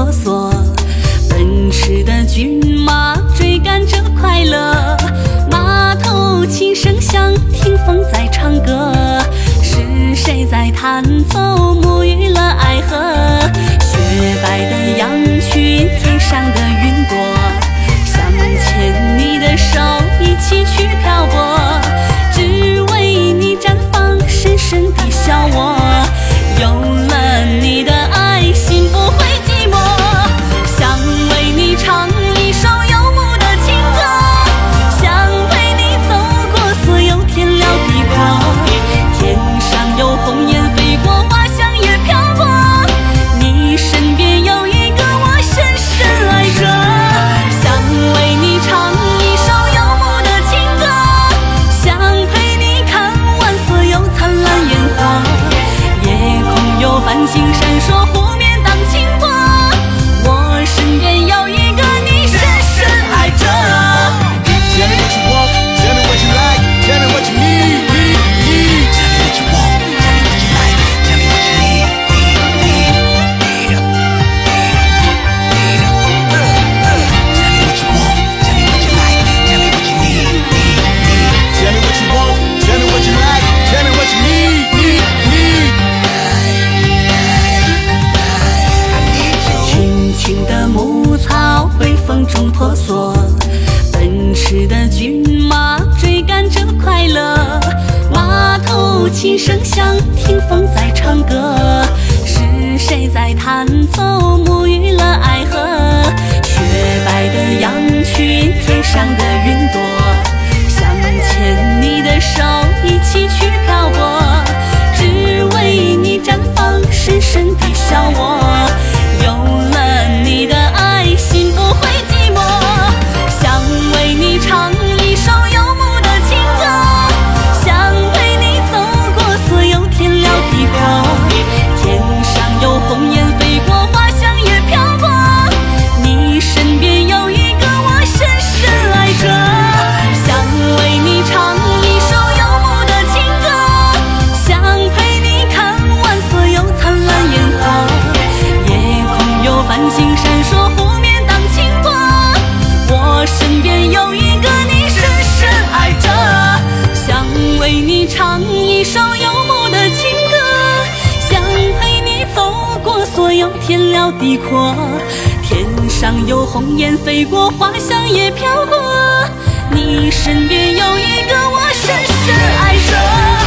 婆娑。奔驰的骏马追赶着快乐码头琴声响听风在唱歌是谁在弹奏中婆娑，奔驰的骏马追赶着快乐，马头琴声响，听风在唱歌，是谁在弹奏牧？一首游牧的情歌想陪你走过所有天辽地阔。天上有鸿雁飞过花香也飘过你身边有一个我深深爱着。